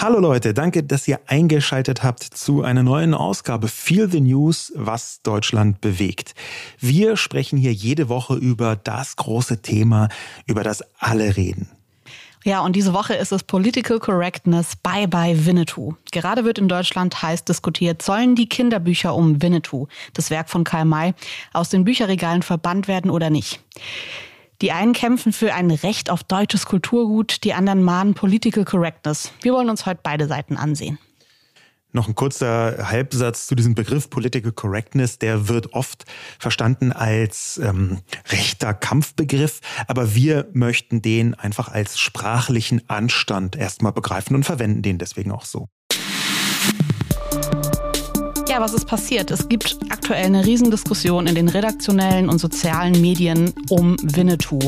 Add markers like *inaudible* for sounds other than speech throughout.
Hallo Leute, danke, dass ihr eingeschaltet habt zu einer neuen Ausgabe Feel the News, was Deutschland bewegt. Wir sprechen hier jede Woche über das große Thema, über das alle reden. Ja, und diese Woche ist es Political Correctness Bye Bye Winnetou. Gerade wird in Deutschland heiß diskutiert, sollen die Kinderbücher um Winnetou, das Werk von Karl May, aus den Bücherregalen verbannt werden oder nicht. Die einen kämpfen für ein Recht auf deutsches Kulturgut, die anderen mahnen Political Correctness. Wir wollen uns heute beide Seiten ansehen. Noch ein kurzer Halbsatz zu diesem Begriff Political Correctness. Der wird oft verstanden als ähm, rechter Kampfbegriff, aber wir möchten den einfach als sprachlichen Anstand erstmal begreifen und verwenden den deswegen auch so. Ja, was ist passiert? Es gibt aktuell eine Riesendiskussion in den redaktionellen und sozialen Medien um Winnetou.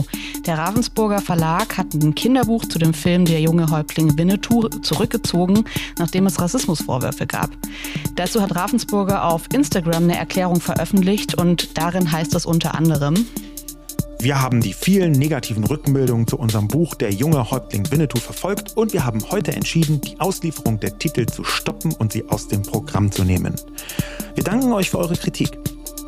Der Ravensburger Verlag hat ein Kinderbuch zu dem Film Der junge Häuptling Winnetou zurückgezogen, nachdem es Rassismusvorwürfe gab. Dazu hat Ravensburger auf Instagram eine Erklärung veröffentlicht und darin heißt es unter anderem, wir haben die vielen negativen Rückmeldungen zu unserem Buch Der junge Häuptling Winnetou verfolgt und wir haben heute entschieden, die Auslieferung der Titel zu stoppen und sie aus dem Programm zu nehmen. Wir danken euch für eure Kritik.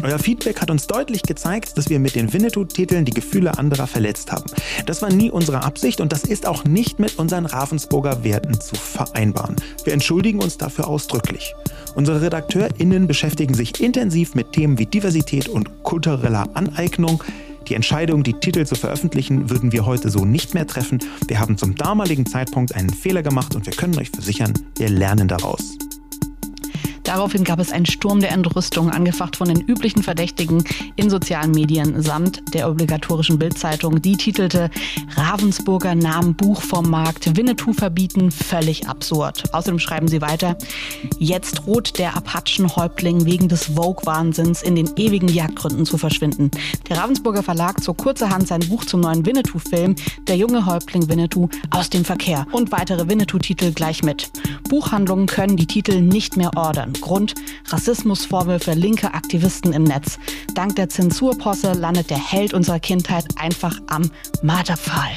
Euer Feedback hat uns deutlich gezeigt, dass wir mit den Winnetou-Titeln die Gefühle anderer verletzt haben. Das war nie unsere Absicht und das ist auch nicht mit unseren Ravensburger Werten zu vereinbaren. Wir entschuldigen uns dafür ausdrücklich. Unsere RedakteurInnen beschäftigen sich intensiv mit Themen wie Diversität und kultureller Aneignung, die Entscheidung, die Titel zu veröffentlichen, würden wir heute so nicht mehr treffen. Wir haben zum damaligen Zeitpunkt einen Fehler gemacht und wir können euch versichern, wir lernen daraus. Daraufhin gab es einen Sturm der Entrüstung, angefacht von den üblichen Verdächtigen in sozialen Medien samt der obligatorischen Bildzeitung. Die titelte Ravensburger nahm Buch vom Markt, Winnetou verbieten, völlig absurd. Außerdem schreiben sie weiter, jetzt droht der Apachenhäuptling wegen des Vogue-Wahnsinns in den ewigen Jagdgründen zu verschwinden. Der Ravensburger Verlag zog kurzerhand sein Buch zum neuen Winnetou-Film, Der junge Häuptling Winnetou, aus dem Verkehr und weitere Winnetou-Titel gleich mit. Buchhandlungen können die Titel nicht mehr ordern. Grund Rassismusvorwürfe linker Aktivisten im Netz. Dank der Zensurposse landet der Held unserer Kindheit einfach am Marterpfahl.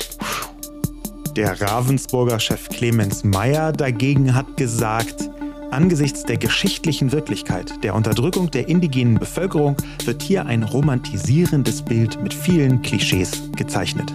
Der Ravensburger Chef Clemens Meyer dagegen hat gesagt, Angesichts der geschichtlichen Wirklichkeit der Unterdrückung der indigenen Bevölkerung wird hier ein romantisierendes Bild mit vielen Klischees gezeichnet.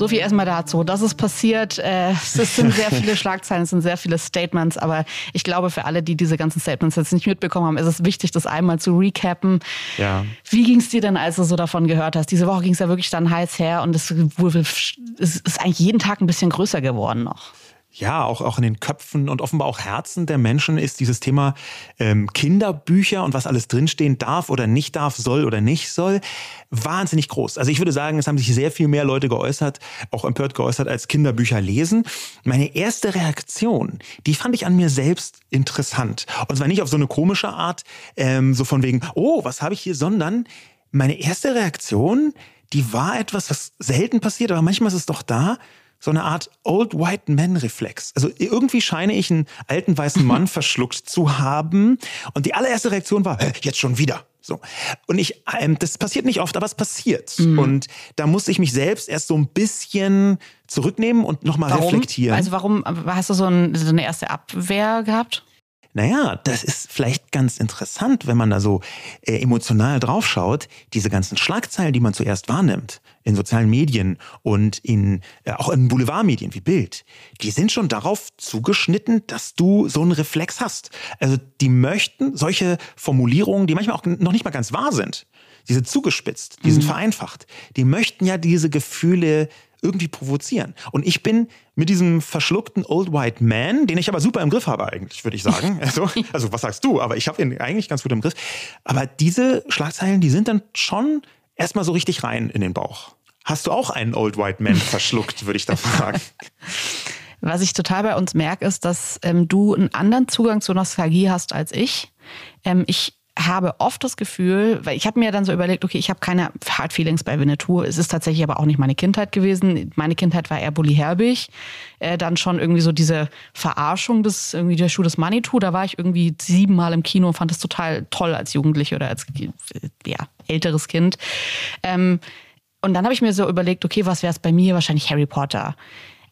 So viel erstmal dazu. Das ist passiert. Äh, es sind sehr viele *laughs* Schlagzeilen, es sind sehr viele Statements, aber ich glaube, für alle, die diese ganzen Statements jetzt nicht mitbekommen haben, ist es wichtig, das einmal zu recappen. Ja. Wie ging es dir denn, als du so davon gehört hast? Diese Woche ging es ja wirklich dann heiß her und es ist eigentlich jeden Tag ein bisschen größer geworden noch ja, auch, auch in den Köpfen und offenbar auch Herzen der Menschen ist dieses Thema ähm, Kinderbücher und was alles drinstehen darf oder nicht darf, soll oder nicht soll, wahnsinnig groß. Also ich würde sagen, es haben sich sehr viel mehr Leute geäußert, auch empört geäußert, als Kinderbücher lesen. Meine erste Reaktion, die fand ich an mir selbst interessant. Und zwar nicht auf so eine komische Art, ähm, so von wegen, oh, was habe ich hier, sondern meine erste Reaktion, die war etwas, was selten passiert, aber manchmal ist es doch da, so eine Art Old White Man Reflex. Also irgendwie scheine ich einen alten weißen Mann *laughs* verschluckt zu haben. Und die allererste Reaktion war, jetzt schon wieder. So. Und ich, ähm, das passiert nicht oft, aber es passiert. Mhm. Und da muss ich mich selbst erst so ein bisschen zurücknehmen und nochmal reflektieren. Also warum hast du so, ein, so eine erste Abwehr gehabt? Naja, das ist vielleicht ganz interessant, wenn man da so äh, emotional draufschaut, diese ganzen Schlagzeilen, die man zuerst wahrnimmt, in sozialen Medien und in, äh, auch in Boulevardmedien wie Bild, die sind schon darauf zugeschnitten, dass du so einen Reflex hast. Also die möchten solche Formulierungen, die manchmal auch noch nicht mal ganz wahr sind, die sind zugespitzt, die mhm. sind vereinfacht, die möchten ja diese Gefühle irgendwie provozieren. Und ich bin mit diesem verschluckten Old White Man, den ich aber super im Griff habe eigentlich, würde ich sagen. *laughs* Also, also was sagst du? Aber ich habe ihn eigentlich ganz gut im Griff. Aber diese Schlagzeilen, die sind dann schon erstmal so richtig rein in den Bauch. Hast du auch einen Old White Man *laughs* verschluckt, würde ich da fragen. Was ich total bei uns merke, ist, dass ähm, du einen anderen Zugang zur Nostalgie hast als ich. Ähm, ich habe oft das Gefühl, weil ich habe mir dann so überlegt, okay, ich habe keine Hard Feelings bei Winnetou. Es ist tatsächlich aber auch nicht meine Kindheit gewesen. Meine Kindheit war eher Bully Herbig. Äh, dann schon irgendwie so diese Verarschung des irgendwie der Schuh des Manitou. Da war ich irgendwie siebenmal im Kino und fand das total toll als Jugendliche oder als ja älteres Kind. Ähm, und dann habe ich mir so überlegt, okay, was wäre es bei mir? Wahrscheinlich Harry Potter.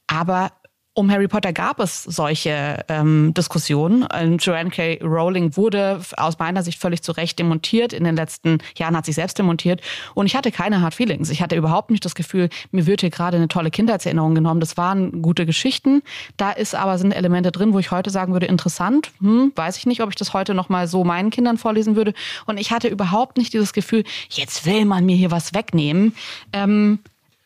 Aber um Harry Potter gab es solche ähm, Diskussionen. Ähm, Joanne K. Rowling wurde aus meiner Sicht völlig zu Recht demontiert. In den letzten Jahren hat sich selbst demontiert. Und ich hatte keine Hard Feelings. Ich hatte überhaupt nicht das Gefühl, mir wird hier gerade eine tolle Kindheitserinnerung genommen. Das waren gute Geschichten. Da ist aber sind Elemente drin, wo ich heute sagen würde, interessant. Hm, weiß ich nicht, ob ich das heute noch mal so meinen Kindern vorlesen würde. Und ich hatte überhaupt nicht dieses Gefühl, jetzt will man mir hier was wegnehmen. Ähm,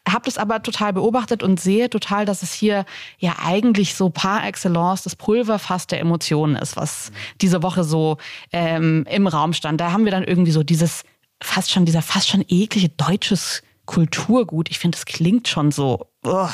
habe das aber total beobachtet und sehe total, dass es hier ja eigentlich so par excellence das Pulverfass der Emotionen ist, was diese Woche so ähm, im Raum stand. Da haben wir dann irgendwie so dieses fast schon, dieser fast schon eklige deutsches Kulturgut. Ich finde, das klingt schon so. Uh,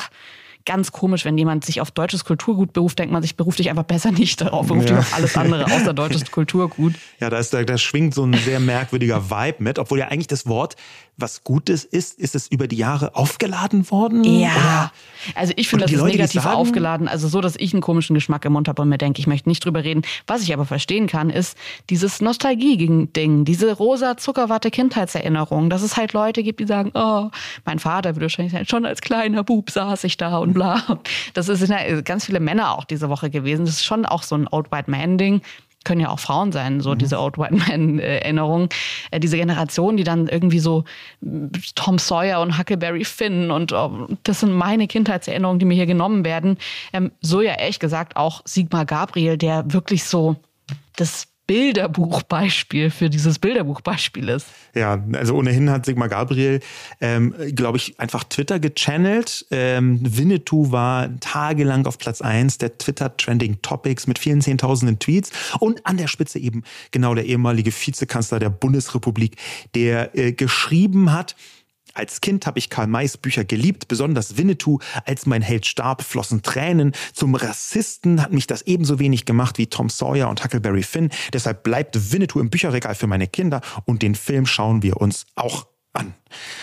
ganz komisch, wenn jemand sich auf deutsches Kulturgut beruft, denkt man sich, beruft dich einfach besser nicht darauf, beruft ja. dich auf alles andere außer *laughs* deutsches Kulturgut. Ja, da, ist, da, da schwingt so ein sehr merkwürdiger Vibe mit, obwohl ja eigentlich das Wort was Gutes ist, ist es über die Jahre aufgeladen worden? Ja. Oder? Also ich finde, das ist Leute, negativ aufgeladen. Also so, dass ich einen komischen Geschmack im Mund habe und mir denke, ich möchte nicht drüber reden. Was ich aber verstehen kann, ist dieses Nostalgie-Ding, diese rosa Zuckerwatte Kindheitserinnerung, dass es halt Leute gibt, die sagen, oh, mein Vater würde wahrscheinlich sein, schon als kleiner Bub saß ich da und bla. Das ist ja ganz viele Männer auch diese Woche gewesen. Das ist schon auch so ein Old White Man-Ding können ja auch Frauen sein, so mhm. diese Old White Man-Erinnerungen. Äh, diese Generation, die dann irgendwie so äh, Tom Sawyer und Huckleberry Finn und oh, das sind meine Kindheitserinnerungen, die mir hier genommen werden. Ähm, so ja ehrlich gesagt auch Sigmar Gabriel, der wirklich so das Bilderbuchbeispiel für dieses Bilderbuchbeispiel ist. Ja, also ohnehin hat Sigmar Gabriel, ähm, glaube ich, einfach Twitter gechannelt. Ähm, Winnetou war tagelang auf Platz 1 der Twitter-Trending Topics mit vielen Zehntausenden Tweets und an der Spitze eben genau der ehemalige Vizekanzler der Bundesrepublik, der äh, geschrieben hat, als Kind habe ich Karl Mays Bücher geliebt, besonders Winnetou. Als mein Held starb, flossen Tränen. Zum Rassisten hat mich das ebenso wenig gemacht wie Tom Sawyer und Huckleberry Finn. Deshalb bleibt Winnetou im Bücherregal für meine Kinder und den Film schauen wir uns auch an.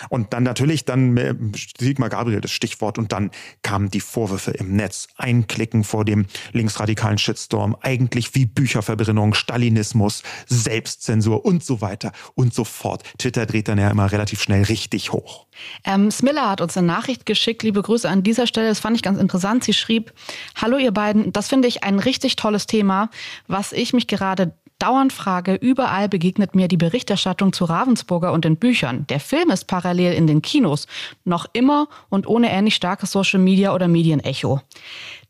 Und dann natürlich dann äh, Sigmar Gabriel das Stichwort und dann kamen die Vorwürfe im Netz. Einklicken vor dem linksradikalen Shitstorm, eigentlich wie Bücherverbrennung, Stalinismus, Selbstzensur und so weiter und so fort. Twitter dreht dann ja immer relativ schnell richtig hoch. Ähm, Smilla hat uns eine Nachricht geschickt. Liebe Grüße an dieser Stelle. Das fand ich ganz interessant. Sie schrieb, Hallo ihr beiden, das finde ich ein richtig tolles Thema, was ich mich gerade dauernd frage, überall begegnet mir die Berichterstattung zu Ravensburger und den Büchern. Der Film ist parallel in den Kinos, noch immer und ohne ähnlich starkes Social Media oder Medienecho.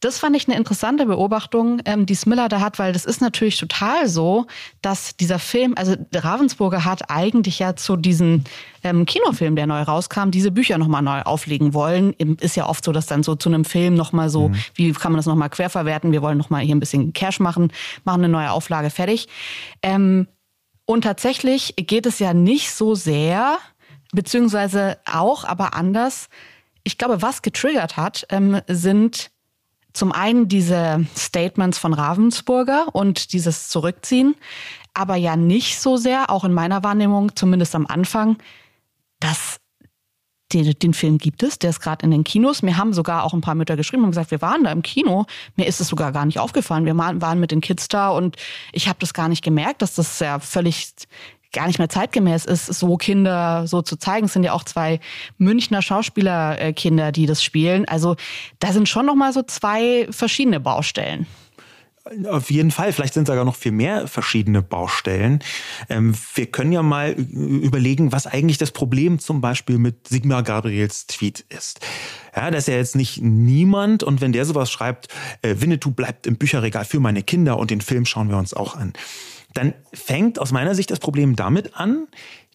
Das fand ich eine interessante Beobachtung, ähm, die Smiller da hat, weil das ist natürlich total so, dass dieser Film, also Ravensburger hat eigentlich ja zu diesem ähm, Kinofilm, der neu rauskam, diese Bücher nochmal neu auflegen wollen. Ist ja oft so, dass dann so zu einem Film nochmal so, mhm. wie kann man das nochmal querverwerten? Wir wollen nochmal hier ein bisschen Cash machen, machen eine neue Auflage fertig. Ähm, und tatsächlich geht es ja nicht so sehr, beziehungsweise auch, aber anders. Ich glaube, was getriggert hat, ähm, sind zum einen diese Statements von Ravensburger und dieses Zurückziehen, aber ja nicht so sehr, auch in meiner Wahrnehmung, zumindest am Anfang, dass den, den Film gibt es, der ist gerade in den Kinos. Mir haben sogar auch ein paar Mütter geschrieben und gesagt, wir waren da im Kino. Mir ist es sogar gar nicht aufgefallen. Wir waren mit den Kids da und ich habe das gar nicht gemerkt, dass das ja völlig gar nicht mehr zeitgemäß ist, so Kinder so zu zeigen. Es sind ja auch zwei Münchner Schauspielerkinder, die das spielen. Also da sind schon noch mal so zwei verschiedene Baustellen. Auf jeden Fall, vielleicht sind sogar noch viel mehr verschiedene Baustellen. Ähm, wir können ja mal überlegen, was eigentlich das Problem zum Beispiel mit Sigmar Gabriels Tweet ist. Ja, das ist ja jetzt nicht niemand und wenn der sowas schreibt, äh, Winnetou bleibt im Bücherregal für meine Kinder und den Film schauen wir uns auch an dann fängt aus meiner Sicht das Problem damit an,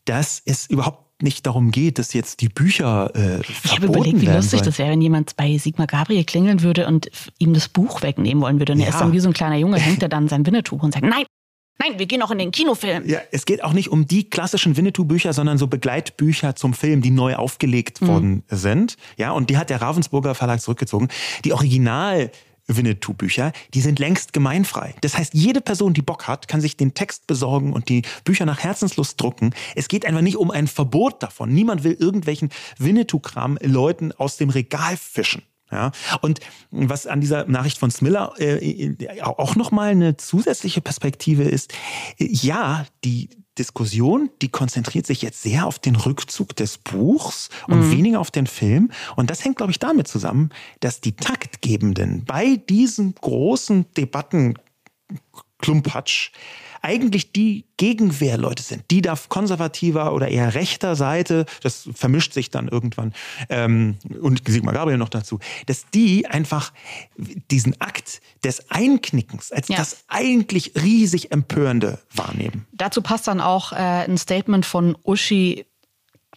dass es überhaupt nicht darum geht, dass jetzt die Bücher äh, Ich habe überlegt, wie lustig das wäre, wenn jemand bei Sigmar Gabriel klingeln würde und ihm das Buch wegnehmen wollen würde. Und ja. er ist dann wie so ein kleiner Junge, hängt er dann sein Winnetuch und sagt, nein, Nein, wir gehen auch in den Kinofilm. Ja, es geht auch nicht um die klassischen Winnetou-Bücher, sondern so Begleitbücher zum Film, die neu aufgelegt mhm. worden sind. Ja, und die hat der Ravensburger Verlag zurückgezogen. Die Original- Winnetou-Bücher, die sind längst gemeinfrei. Das heißt, jede Person, die Bock hat, kann sich den Text besorgen und die Bücher nach Herzenslust drucken. Es geht einfach nicht um ein Verbot davon. Niemand will irgendwelchen Winnetou-Kram Leuten aus dem Regal fischen. Ja, und was an dieser Nachricht von Smiller äh, auch nochmal eine zusätzliche Perspektive ist, ja, die Diskussion, die konzentriert sich jetzt sehr auf den Rückzug des Buchs und mhm. weniger auf den Film. Und das hängt, glaube ich, damit zusammen, dass die Taktgebenden bei diesen großen Debatten Klumpatsch eigentlich die Gegenwehrleute sind, die da konservativer oder eher rechter Seite, das vermischt sich dann irgendwann, ähm, und Sigmar Gabriel noch dazu, dass die einfach diesen Akt des Einknickens als ja. das eigentlich riesig Empörende wahrnehmen. Dazu passt dann auch äh, ein Statement von Uschi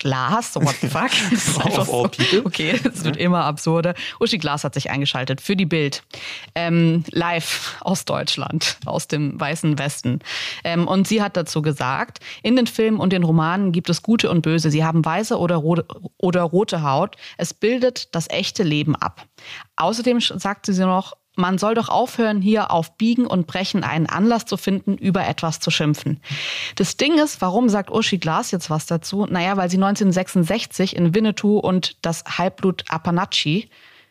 Glas, what the fuck? *laughs* all people. Okay, es wird immer absurder. Uschi Glas hat sich eingeschaltet für die Bild. Ähm, live aus Deutschland, aus dem weißen Westen. Ähm, und sie hat dazu gesagt, in den Filmen und den Romanen gibt es Gute und Böse. Sie haben weiße oder rote, oder rote Haut. Es bildet das echte Leben ab. Außerdem sagt sie noch, man soll doch aufhören, hier auf Biegen und Brechen einen Anlass zu finden, über etwas zu schimpfen. Das Ding ist, warum sagt Uschi Glas jetzt was dazu? Naja, weil sie 1966 in Winnetou und das Halbblut Apanachi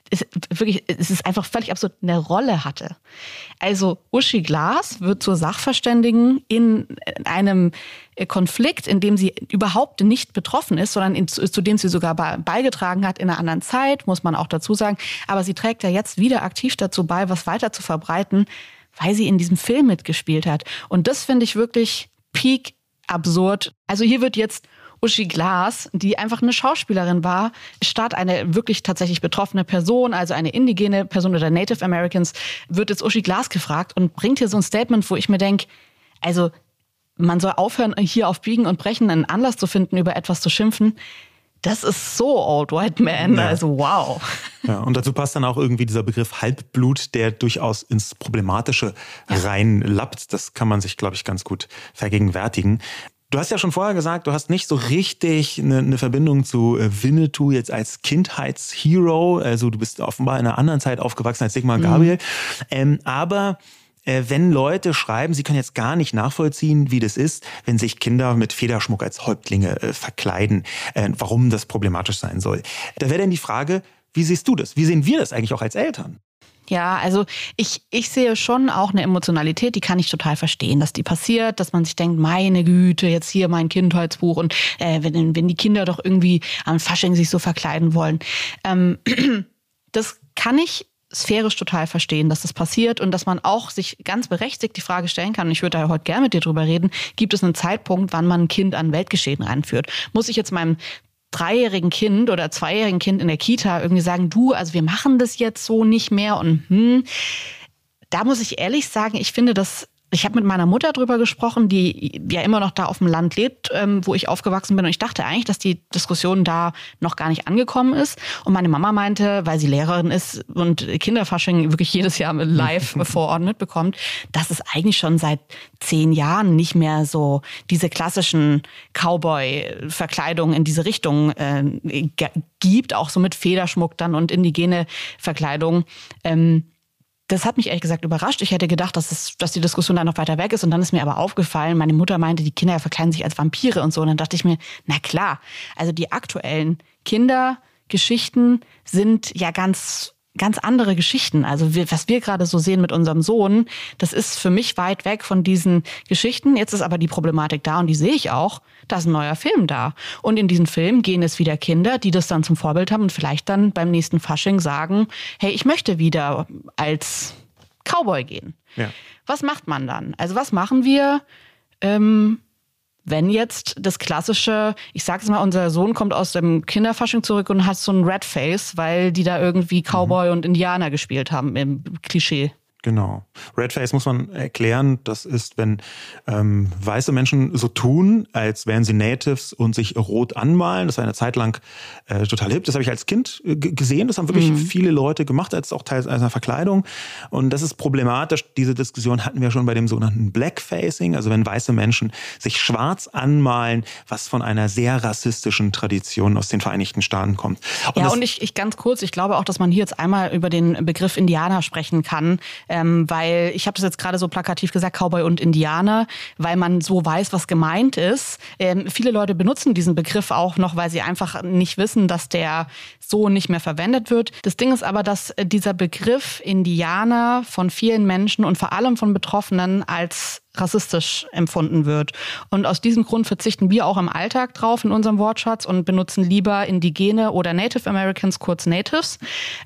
ist wirklich, es ist einfach völlig absurd, eine Rolle hatte. Also Uschi Glas wird zur Sachverständigen in einem Konflikt, in dem sie überhaupt nicht betroffen ist, sondern in, zu dem sie sogar beigetragen hat in einer anderen Zeit, muss man auch dazu sagen. Aber sie trägt ja jetzt wieder aktiv dazu bei, was weiter zu verbreiten, weil sie in diesem Film mitgespielt hat. Und das finde ich wirklich peak absurd. Also hier wird jetzt Uschi Glas, die einfach eine Schauspielerin war, statt eine wirklich tatsächlich betroffene Person, also eine indigene Person oder Native Americans, wird jetzt Uschi Glas gefragt und bringt hier so ein Statement, wo ich mir denke, also man soll aufhören, hier auf Biegen und Brechen einen Anlass zu finden, über etwas zu schimpfen. Das ist so Old White Man. Ja. Also wow. Ja, und dazu passt dann auch irgendwie dieser Begriff Halbblut, der durchaus ins Problematische reinlappt. Das kann man sich, glaube ich, ganz gut vergegenwärtigen. Du hast ja schon vorher gesagt, du hast nicht so richtig eine, eine Verbindung zu äh, Winnetou jetzt als Kindheitshero. Also du bist offenbar in einer anderen Zeit aufgewachsen als Sigmar mhm. Gabriel. Mhm. Ähm, aber äh, wenn Leute schreiben, sie können jetzt gar nicht nachvollziehen, wie das ist, wenn sich Kinder mit Federschmuck als Häuptlinge äh, verkleiden, äh, warum das problematisch sein soll. Da wäre dann die Frage, wie siehst du das? Wie sehen wir das eigentlich auch als Eltern? Ja, also ich, ich sehe schon auch eine Emotionalität, die kann ich total verstehen, dass die passiert, dass man sich denkt, meine Güte, jetzt hier mein Kindheitsbuch und äh, wenn, wenn die Kinder doch irgendwie am Fasching sich so verkleiden wollen. Ähm, *clears throat* das kann ich sphärisch total verstehen, dass das passiert und dass man auch sich ganz berechtigt die Frage stellen kann, und ich würde da heute gerne mit dir drüber reden, gibt es einen Zeitpunkt, wann man ein Kind an Weltgeschehen einführt? Muss ich jetzt meinem dreijährigen Kind oder zweijährigen Kind in der Kita irgendwie sagen, du, also wir machen das jetzt so nicht mehr und hm, da muss ich ehrlich sagen, ich finde das ich habe mit meiner Mutter drüber gesprochen, die ja immer noch da auf dem Land lebt, ähm, wo ich aufgewachsen bin. Und ich dachte eigentlich, dass die Diskussion da noch gar nicht angekommen ist. Und meine Mama meinte, weil sie Lehrerin ist und Kinderfasching wirklich jedes Jahr live *laughs* vor Ort mitbekommt, dass es eigentlich schon seit zehn Jahren nicht mehr so diese klassischen Cowboy-Verkleidungen in diese Richtung äh, gibt, auch so mit Federschmuck dann und indigene Verkleidung. Ähm, das hat mich ehrlich gesagt überrascht. Ich hätte gedacht, dass, es, dass die Diskussion da noch weiter weg ist. Und dann ist mir aber aufgefallen, meine Mutter meinte, die Kinder verkleiden sich als Vampire und so. Und dann dachte ich mir, na klar, also die aktuellen Kindergeschichten sind ja ganz ganz andere Geschichten. Also wir, was wir gerade so sehen mit unserem Sohn, das ist für mich weit weg von diesen Geschichten. Jetzt ist aber die Problematik da und die sehe ich auch. Da ist ein neuer Film da. Und in diesen Film gehen es wieder Kinder, die das dann zum Vorbild haben und vielleicht dann beim nächsten Fasching sagen, hey, ich möchte wieder als Cowboy gehen. Ja. Was macht man dann? Also was machen wir? Ähm, wenn jetzt das klassische, ich sag's mal, unser Sohn kommt aus dem Kinderfasching zurück und hat so ein Red Face, weil die da irgendwie Cowboy mhm. und Indianer gespielt haben im Klischee. Genau. Redface muss man erklären, das ist, wenn ähm, weiße Menschen so tun, als wären sie Natives und sich rot anmalen. Das war eine Zeit lang äh, total hip. Das habe ich als Kind äh, gesehen. Das haben wirklich mhm. viele Leute gemacht, als auch Teil einer Verkleidung. Und das ist problematisch. Diese Diskussion hatten wir schon bei dem sogenannten Blackfacing, also wenn weiße Menschen sich schwarz anmalen, was von einer sehr rassistischen Tradition aus den Vereinigten Staaten kommt. Und ja, und ich, ich ganz kurz, ich glaube auch, dass man hier jetzt einmal über den Begriff Indianer sprechen kann Ähm, weil ich habe das jetzt gerade so plakativ gesagt, Cowboy und Indianer, weil man so weiß, was gemeint ist. Ähm, viele Leute benutzen diesen Begriff auch noch, weil sie einfach nicht wissen, dass der so nicht mehr verwendet wird. Das Ding ist aber, dass dieser Begriff Indianer von vielen Menschen und vor allem von Betroffenen als rassistisch empfunden wird. Und aus diesem Grund verzichten wir auch im Alltag drauf in unserem Wortschatz und benutzen lieber Indigene oder Native Americans, kurz Natives.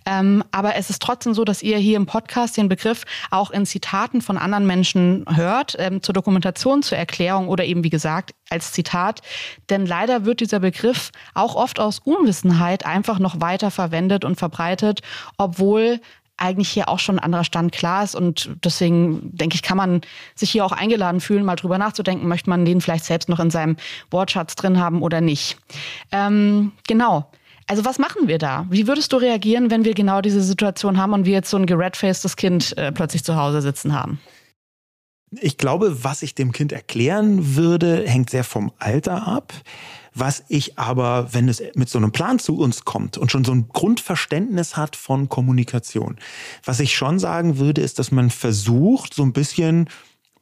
Ähm, aber es ist trotzdem so, dass ihr hier im Podcast den Begriff auch in Zitaten von anderen Menschen hört, ähm, zur Dokumentation, zur Erklärung oder eben, wie gesagt, als Zitat. Denn leider wird dieser Begriff auch oft aus Unwissenheit einfach noch weiter verwendet und verbreitet, obwohl eigentlich hier auch schon ein anderer Stand klar ist. Und deswegen denke ich, kann man sich hier auch eingeladen fühlen, mal drüber nachzudenken, möchte man den vielleicht selbst noch in seinem Wortschatz drin haben oder nicht. Ähm, genau. Also was machen wir da? Wie würdest du reagieren, wenn wir genau diese Situation haben und wir jetzt so ein geredfacedes Kind äh, plötzlich zu Hause sitzen haben? Ich glaube, was ich dem Kind erklären würde, hängt sehr vom Alter ab. Was ich aber, wenn es mit so einem Plan zu uns kommt und schon so ein Grundverständnis hat von Kommunikation, was ich schon sagen würde, ist, dass man versucht, so ein bisschen,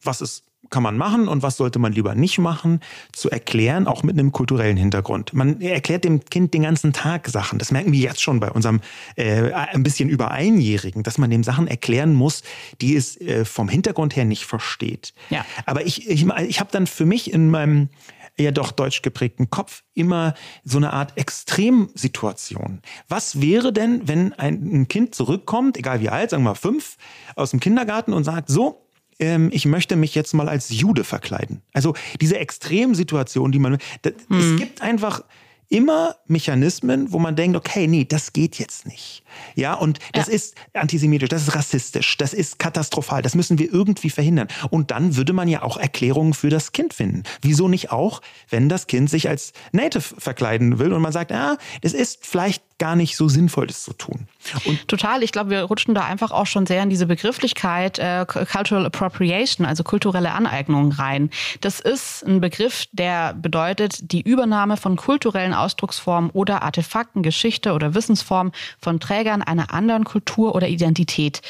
was ist kann man machen und was sollte man lieber nicht machen, zu erklären, auch mit einem kulturellen Hintergrund. Man erklärt dem Kind den ganzen Tag Sachen. Das merken wir jetzt schon bei unserem äh, ein bisschen über Einjährigen, dass man dem Sachen erklären muss, die es äh, vom Hintergrund her nicht versteht. Ja. Aber ich, ich, ich habe dann für mich in meinem eher doch deutsch geprägten Kopf immer so eine Art Extremsituation. Was wäre denn, wenn ein Kind zurückkommt, egal wie alt, sagen wir mal fünf, aus dem Kindergarten und sagt, so, ähm, ich möchte mich jetzt mal als Jude verkleiden. Also diese Extremsituation, die man, das, hm. es gibt einfach immer Mechanismen, wo man denkt, okay, nee, das geht jetzt nicht. Ja, und das ja. ist antisemitisch, das ist rassistisch, das ist katastrophal, das müssen wir irgendwie verhindern. Und dann würde man ja auch Erklärungen für das Kind finden. Wieso nicht auch, wenn das Kind sich als Native verkleiden will und man sagt, ah, das ist vielleicht gar nicht so sinnvoll, das zu tun. Und Total. Ich glaube, wir rutschen da einfach auch schon sehr in diese Begrifflichkeit äh, Cultural Appropriation, also kulturelle Aneignung rein. Das ist ein Begriff, der bedeutet die Übernahme von kulturellen Ausdrucksformen oder Artefakten, Geschichte oder Wissensformen von Trägern einer anderen Kultur oder Identität.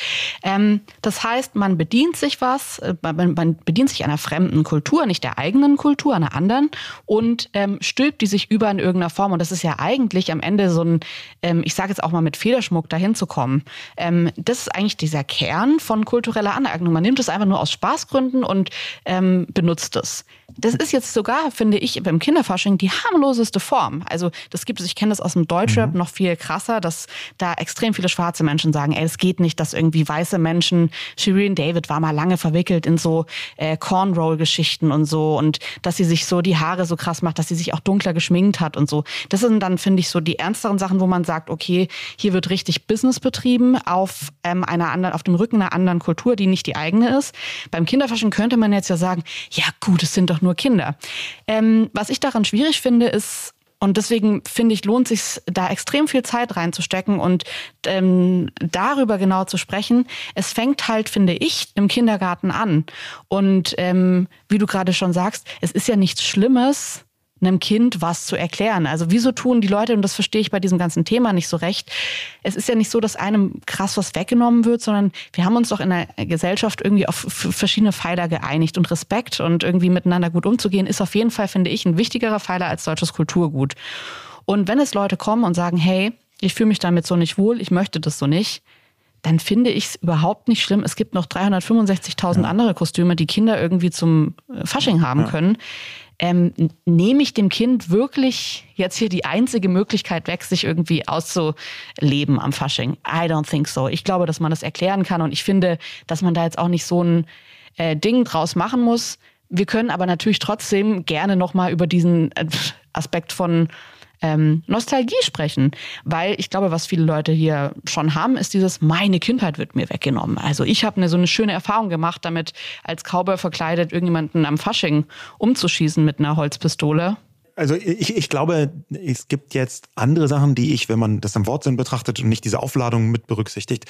Ähm, das heißt, man bedient sich was, äh, man, man, bedient sich einer fremden Kultur, nicht der eigenen Kultur, einer anderen und ähm, stülpt die sich über in irgendeiner Form. Und das ist ja eigentlich am Ende so ein ähm, ich sage jetzt auch mal mit Federschmuck dahin zu kommen. Ähm, das ist eigentlich dieser Kern von kultureller Aneignung. Man nimmt es einfach nur aus Spaßgründen und ähm, benutzt es. Das ist jetzt sogar, finde ich, beim Kinderfasching die harmloseste Form. Also das gibt es, ich kenne das aus dem Deutschrap mhm. noch viel krasser, dass da extrem viele schwarze Menschen sagen, ey, es geht nicht, dass irgendwie weiße Menschen, Shireen David war mal lange verwickelt in so äh, Cornroll-Geschichten und so und dass sie sich so die Haare so krass macht, dass sie sich auch dunkler geschminkt hat und so. Das sind dann, finde ich, so die ernsteren Sachen, wo man sagt, okay, hier wird richtig Business betrieben auf ähm, einer anderen, auf dem Rücken einer anderen Kultur, die nicht die eigene ist. Beim Kinderfasching könnte man jetzt ja sagen, ja gut, es sind doch nur Kinder. Ähm, was ich daran schwierig finde, ist, und deswegen finde ich, lohnt sich da extrem viel Zeit reinzustecken und ähm, darüber genau zu sprechen. Es fängt halt, finde ich, im Kindergarten an. Und ähm, wie du gerade schon sagst, es ist ja nichts Schlimmes, einem Kind was zu erklären. Also wieso tun die Leute, und das verstehe ich bei diesem ganzen Thema nicht so recht, es ist ja nicht so, dass einem krass was weggenommen wird, sondern wir haben uns doch in der Gesellschaft irgendwie auf verschiedene Pfeiler geeinigt und Respekt und irgendwie miteinander gut umzugehen, ist auf jeden Fall, finde ich, ein wichtigerer Pfeiler als deutsches Kulturgut. Und wenn es Leute kommen und sagen, hey, ich fühle mich damit so nicht wohl, ich möchte das so nicht, dann finde ich es überhaupt nicht schlimm. Es gibt noch 365.000 ja. andere Kostüme, die Kinder irgendwie zum äh, Fasching haben ja. können ähm, nehme ich dem Kind wirklich jetzt hier die einzige Möglichkeit weg, sich irgendwie auszuleben am Fasching? I don't think so. Ich glaube, dass man das erklären kann und ich finde, dass man da jetzt auch nicht so ein äh, Ding draus machen muss. Wir können aber natürlich trotzdem gerne nochmal über diesen äh, Aspekt von ähm, Nostalgie sprechen. Weil ich glaube, was viele Leute hier schon haben, ist dieses, meine Kindheit wird mir weggenommen. Also ich habe eine, so eine schöne Erfahrung gemacht, damit als Cowboy verkleidet irgendjemanden am Fasching umzuschießen mit einer Holzpistole. Also ich, ich glaube, es gibt jetzt andere Sachen, die ich, wenn man das im Wortsinn betrachtet und nicht diese Aufladung mit berücksichtigt,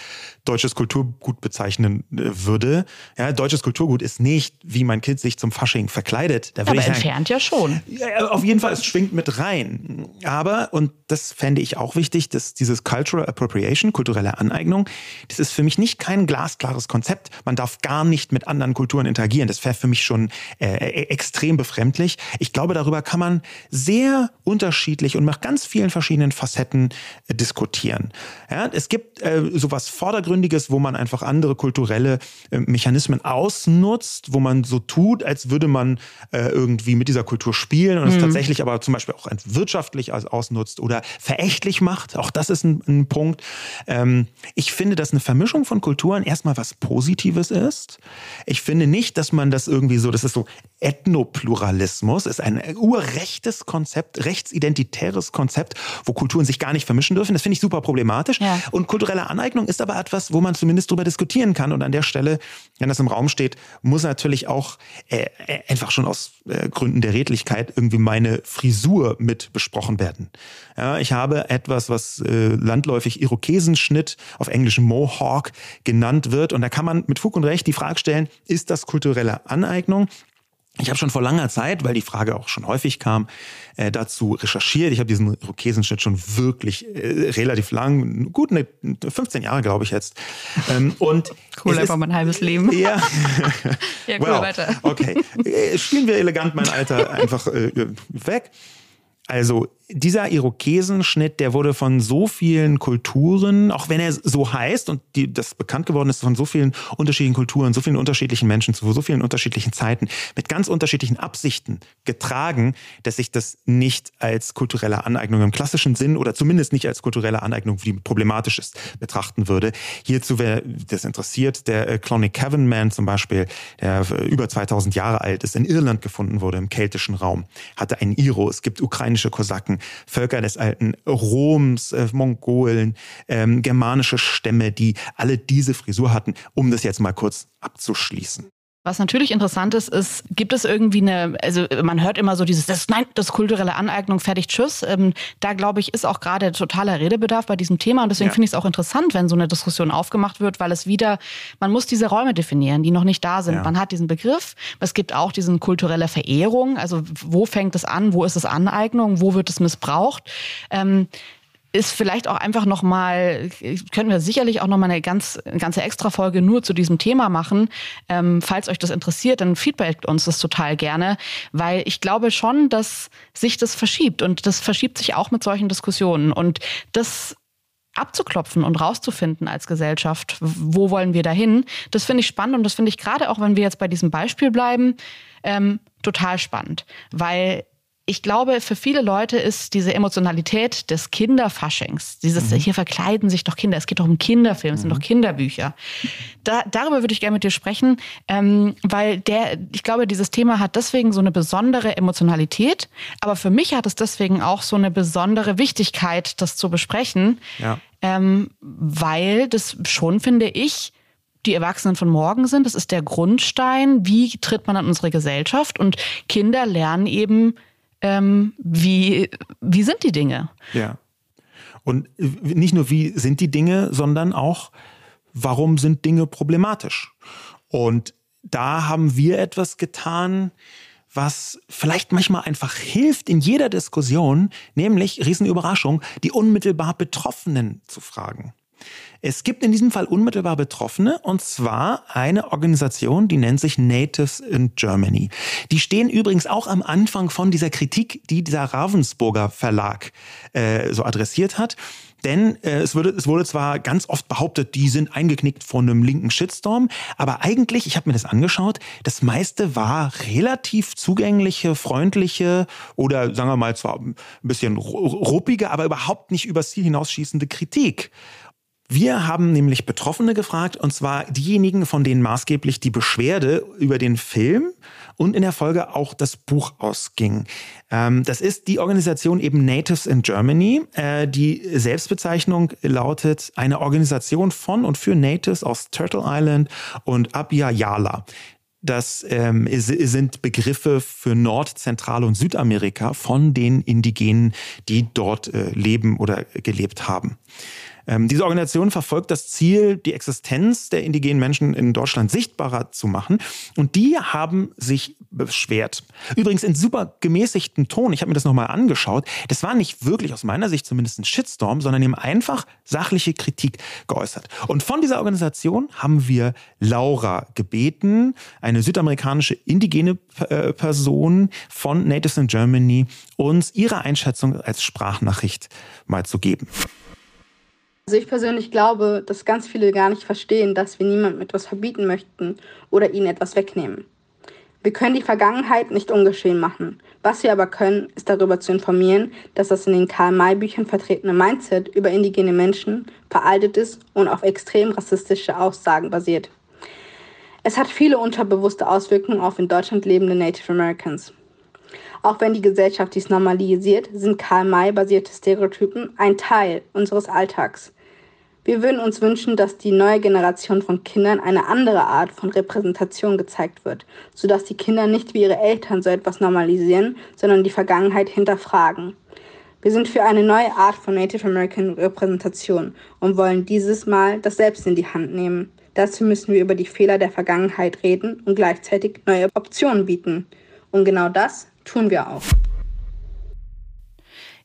deutsches Kulturgut bezeichnen äh, würde. Ja, deutsches Kulturgut ist nicht, wie mein Kind sich zum Fasching verkleidet. Da Aber entfernt ja schon. Auf jeden Fall, es schwingt mit rein. Aber, und das fände ich auch wichtig, dass dieses Cultural Appropriation, kulturelle Aneignung, das ist für mich nicht kein glasklares Konzept. Man darf gar nicht mit anderen Kulturen interagieren. Das wäre für mich schon äh, e-, extrem befremdlich. Ich glaube, darüber kann man sehr unterschiedlich und nach ganz vielen verschiedenen Facetten äh, diskutieren. Ja, es gibt äh, sowas Vordergründiges, wo man einfach andere kulturelle äh, Mechanismen ausnutzt, wo man so tut, als würde man äh, irgendwie mit dieser Kultur spielen und mhm. es tatsächlich aber zum Beispiel auch wirtschaftlich ausnutzt oder verächtlich macht. Auch das ist ein, ein Punkt. Ähm, ich finde, dass eine Vermischung von Kulturen erstmal was Positives ist. Ich finde nicht, dass man das irgendwie so, das ist so Ethnopluralismus, ist ein urrechtes Konzept, rechtsidentitäres Konzept, wo Kulturen sich gar nicht vermischen dürfen. Das finde ich super problematisch. Ja. Und kulturelle Aneignung ist aber etwas, wo man zumindest drüber diskutieren kann. Und an der Stelle, wenn das im Raum steht, muss natürlich auch äh, äh einfach schon aus äh, Gründen der Redlichkeit irgendwie meine Frisur mit besprochen werden. Ja, ich habe etwas, was äh, landläufig Irokesenschnitt auf Englisch Mohawk genannt wird. Und da kann man mit Fug und Recht die Frage stellen, ist das kulturelle Aneignung? Ich habe schon vor langer Zeit, weil die Frage auch schon häufig kam, äh, dazu recherchiert. Ich habe diesen Irokesenschnitt schon wirklich äh, relativ lang, gut eine, 15 Jahre glaube ich jetzt. Ähm, und *laughs* cool, einfach mein halbes Leben. Ja, *laughs* *laughs* ja cool, well, weiter. Okay, äh, spielen wir elegant mein Alter einfach äh, weg. Also dieser Irokesenschnitt, der wurde von so vielen Kulturen, auch wenn er so heißt und die, das bekannt geworden ist, von so vielen unterschiedlichen Kulturen, so vielen unterschiedlichen Menschen zu so vielen unterschiedlichen Zeiten, mit ganz unterschiedlichen Absichten getragen, dass ich das nicht als kulturelle Aneignung im klassischen Sinn oder zumindest nicht als kulturelle Aneignung, die problematisch ist, betrachten würde. Hierzu, wer das interessiert, der äh, Clonic Cavern Man zum Beispiel, der über 2000 Jahre alt ist, in Irland gefunden wurde, im keltischen Raum, hatte einen Iro. Es gibt ukrainische Kosaken, Völker des alten Roms, äh, Mongolen, ähm, germanische Stämme, die alle diese Frisur hatten, um das jetzt mal kurz abzuschließen. Was natürlich interessant ist, ist, gibt es irgendwie eine, also man hört immer so dieses, das, nein, das kulturelle Aneignung, fertig, tschüss. Ähm, da glaube ich, ist auch gerade totaler Redebedarf bei diesem Thema und deswegen ja. finde ich es auch interessant, wenn so eine Diskussion aufgemacht wird, weil es wieder, man muss diese Räume definieren, die noch nicht da sind. Ja. Man hat diesen Begriff, es gibt auch diesen kulturelle Verehrung, also wo fängt es an, wo ist es Aneignung, wo wird es missbraucht. Ähm, ist vielleicht auch einfach nochmal, können wir sicherlich auch nochmal eine ganz, eine ganze Extra-Folge nur zu diesem Thema machen. Ähm, falls euch das interessiert, dann feedbackt uns das total gerne, weil ich glaube schon, dass sich das verschiebt und das verschiebt sich auch mit solchen Diskussionen und das abzuklopfen und rauszufinden als Gesellschaft, wo wollen wir dahin, das finde ich spannend und das finde ich gerade auch, wenn wir jetzt bei diesem Beispiel bleiben, ähm, total spannend, weil ich glaube, für viele Leute ist diese Emotionalität des Kinderfaschings, dieses mhm. hier verkleiden sich doch Kinder, es geht doch um Kinderfilme, es mhm. sind doch Kinderbücher. Da, darüber würde ich gerne mit dir sprechen, ähm, weil der, ich glaube, dieses Thema hat deswegen so eine besondere Emotionalität, aber für mich hat es deswegen auch so eine besondere Wichtigkeit, das zu besprechen, ja. ähm, weil das schon, finde ich, die Erwachsenen von morgen sind. Das ist der Grundstein. Wie tritt man an unsere Gesellschaft? Und Kinder lernen eben ähm, wie, wie sind die Dinge? Ja. Und nicht nur wie sind die Dinge, sondern auch, warum sind Dinge problematisch? Und da haben wir etwas getan, was vielleicht manchmal einfach hilft in jeder Diskussion, nämlich, Riesenüberraschung, die unmittelbar Betroffenen zu fragen. Es gibt in diesem Fall unmittelbar Betroffene und zwar eine Organisation, die nennt sich Natives in Germany. Die stehen übrigens auch am Anfang von dieser Kritik, die dieser Ravensburger Verlag äh, so adressiert hat. Denn äh, es, wurde, es wurde zwar ganz oft behauptet, die sind eingeknickt von einem linken Shitstorm, aber eigentlich, ich habe mir das angeschaut, das meiste war relativ zugängliche, freundliche oder sagen wir mal zwar ein bisschen ruppige, aber überhaupt nicht übers Ziel hinausschießende Kritik. Wir haben nämlich Betroffene gefragt, und zwar diejenigen, von denen maßgeblich die Beschwerde über den Film und in der Folge auch das Buch ausging. Ähm, das ist die Organisation eben Natives in Germany. Äh, die Selbstbezeichnung lautet eine Organisation von und für Natives aus Turtle Island und Abya Yala. das ähm, sind Begriffe für Nord-, Zentral- und Südamerika von den Indigenen, die dort äh, leben oder gelebt haben. Ähm, diese Organisation verfolgt das Ziel, die Existenz der indigenen Menschen in Deutschland sichtbarer zu machen. Und die haben sich beschwert. Übrigens in super gemäßigtem Ton. Ich habe mir das nochmal angeschaut. Das war nicht wirklich aus meiner Sicht zumindest ein Shitstorm, sondern eben einfach sachliche Kritik geäußert. Und von dieser Organisation haben wir Laura gebeten, eine südamerikanische indigene äh, Person von Natives in Germany, uns ihre Einschätzung als Sprachnachricht mal zu geben. Also ich persönlich glaube, dass ganz viele gar nicht verstehen, dass wir niemandem etwas verbieten möchten oder ihnen etwas wegnehmen. Wir können die Vergangenheit nicht ungeschehen machen. Was wir aber können, ist darüber zu informieren, dass das in den Karl-May-Büchern vertretene Mindset über indigene Menschen veraltet ist und auf extrem rassistische Aussagen basiert. Es hat viele unterbewusste Auswirkungen auf in Deutschland lebende Native Americans. Auch wenn die Gesellschaft dies normalisiert, sind Karl-May-basierte Stereotypen ein Teil unseres Alltags. Wir würden uns wünschen, dass die neue Generation von Kindern eine andere Art von Repräsentation gezeigt wird, sodass die Kinder nicht wie ihre Eltern so etwas normalisieren, sondern die Vergangenheit hinterfragen. Wir sind für eine neue Art von Native American Repräsentation und wollen dieses Mal das selbst in die Hand nehmen. Dazu müssen wir über die Fehler der Vergangenheit reden und gleichzeitig neue Optionen bieten. Und genau das tun wir auch.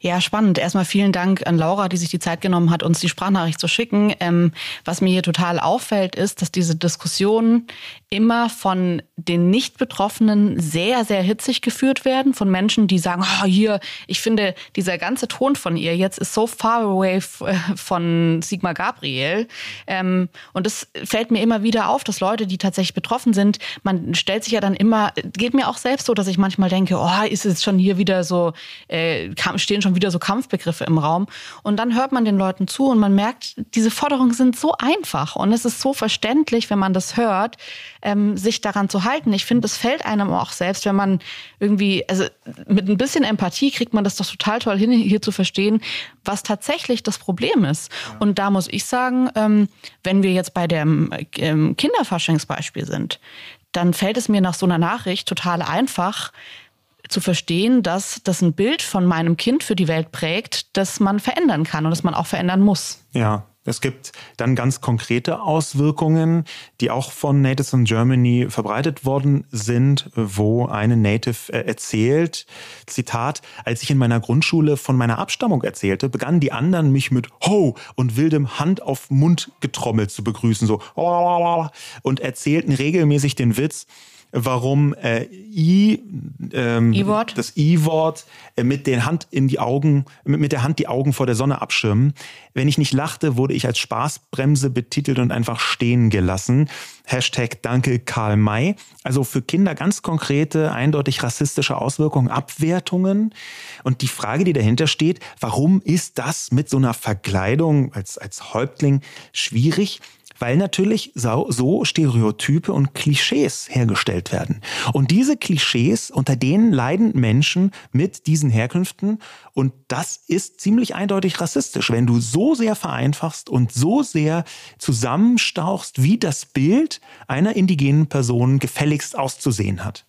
Ja, spannend. Erstmal vielen Dank an Laura, die sich die Zeit genommen hat, uns die Sprachnachricht zu schicken. Ähm, was mir hier total auffällt, ist, dass diese Diskussionen immer von den Nicht-Betroffenen sehr, sehr hitzig geführt werden, von Menschen, die sagen, oh, hier, ich finde, dieser ganze Ton von ihr jetzt ist so far away äh, von Sigmar Gabriel. Ähm, und es fällt mir immer wieder auf, dass Leute, die tatsächlich betroffen sind, man stellt sich ja dann immer, geht mir auch selbst so, dass ich manchmal denke, oh, ist es schon hier wieder so, äh, stehen schon schon wieder so Kampfbegriffe im Raum. Und dann hört man den Leuten zu und man merkt, diese Forderungen sind so einfach und es ist so verständlich, wenn man das hört, ähm, sich daran zu halten. Ich finde, es fällt einem auch selbst, wenn man irgendwie, also mit ein bisschen Empathie kriegt man das doch total toll hin, hier zu verstehen, was tatsächlich das Problem ist. Ja. Und da muss ich sagen, ähm, wenn wir jetzt bei dem ähm, Kinderfaschingsbeispiel sind, dann fällt es mir nach so einer Nachricht total einfach, zu verstehen, dass das ein Bild von meinem Kind für die Welt prägt, das man verändern kann und das man auch verändern muss. Ja, es gibt dann ganz konkrete Auswirkungen, die auch von Natives in Germany verbreitet worden sind, wo eine Native äh, erzählt, Zitat, als ich in meiner Grundschule von meiner Abstammung erzählte, begannen die anderen mich mit Ho und wildem Hand auf Mund getrommelt zu begrüßen, so und erzählten regelmäßig den Witz, warum äh, I, ähm, I-Wort. das I-Wort äh, mit der Hand in die Augen, mit, mit der Hand die Augen vor der Sonne abschirmen. Wenn ich nicht lachte, wurde ich als Spaßbremse betitelt und einfach stehen gelassen. Hashtag Danke Karl May. Also für Kinder ganz konkrete, eindeutig rassistische Auswirkungen, Abwertungen. Und die Frage, die dahinter steht, warum ist das mit so einer Verkleidung als, als Häuptling schwierig? Weil natürlich so Stereotype und Klischees hergestellt werden. Und diese Klischees, unter denen leiden Menschen mit diesen Herkünften und das ist ziemlich eindeutig rassistisch, wenn du so sehr vereinfachst und so sehr zusammenstauchst, wie das Bild einer indigenen Person gefälligst auszusehen hat.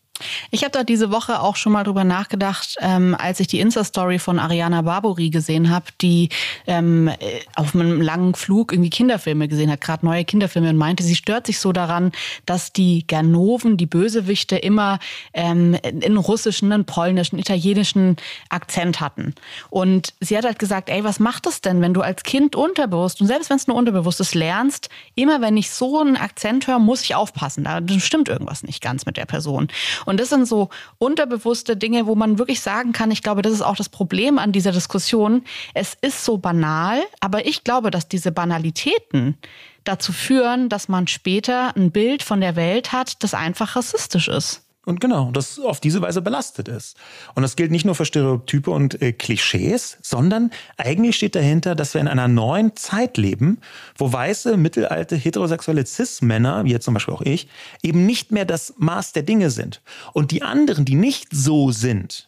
Ich habe da diese Woche auch schon mal drüber nachgedacht, ähm, als ich die Insta-Story von Ariana Barbori gesehen habe, die ähm, äh, auf einem langen Flug irgendwie Kinderfilme gesehen hat, gerade neue Kinderfilme und meinte, sie stört sich so daran, dass die Ganoven, die Bösewichte immer ähm, in russischen, in polnischen, italienischen Akzent hatten. Und sie hat halt gesagt, ey, was macht das denn, wenn du als Kind unterbewusst und selbst wenn es nur unterbewusst ist, lernst, immer wenn ich so einen Akzent höre, muss ich aufpassen, da stimmt irgendwas nicht ganz mit der Person. Und das sind so unterbewusste Dinge, wo man wirklich sagen kann, ich glaube, das ist auch das Problem an dieser Diskussion. Es ist so banal, aber ich glaube, dass diese Banalitäten dazu führen, dass man später ein Bild von der Welt hat, das einfach rassistisch ist. Und genau, das auf diese Weise belastet ist. Und das gilt nicht nur für Stereotype und äh, Klischees, sondern eigentlich steht dahinter, dass wir in einer neuen Zeit leben, wo weiße, mittelalte, heterosexuelle Cis-Männer, wie jetzt zum Beispiel auch ich, eben nicht mehr das Maß der Dinge sind. Und die anderen, die nicht so sind,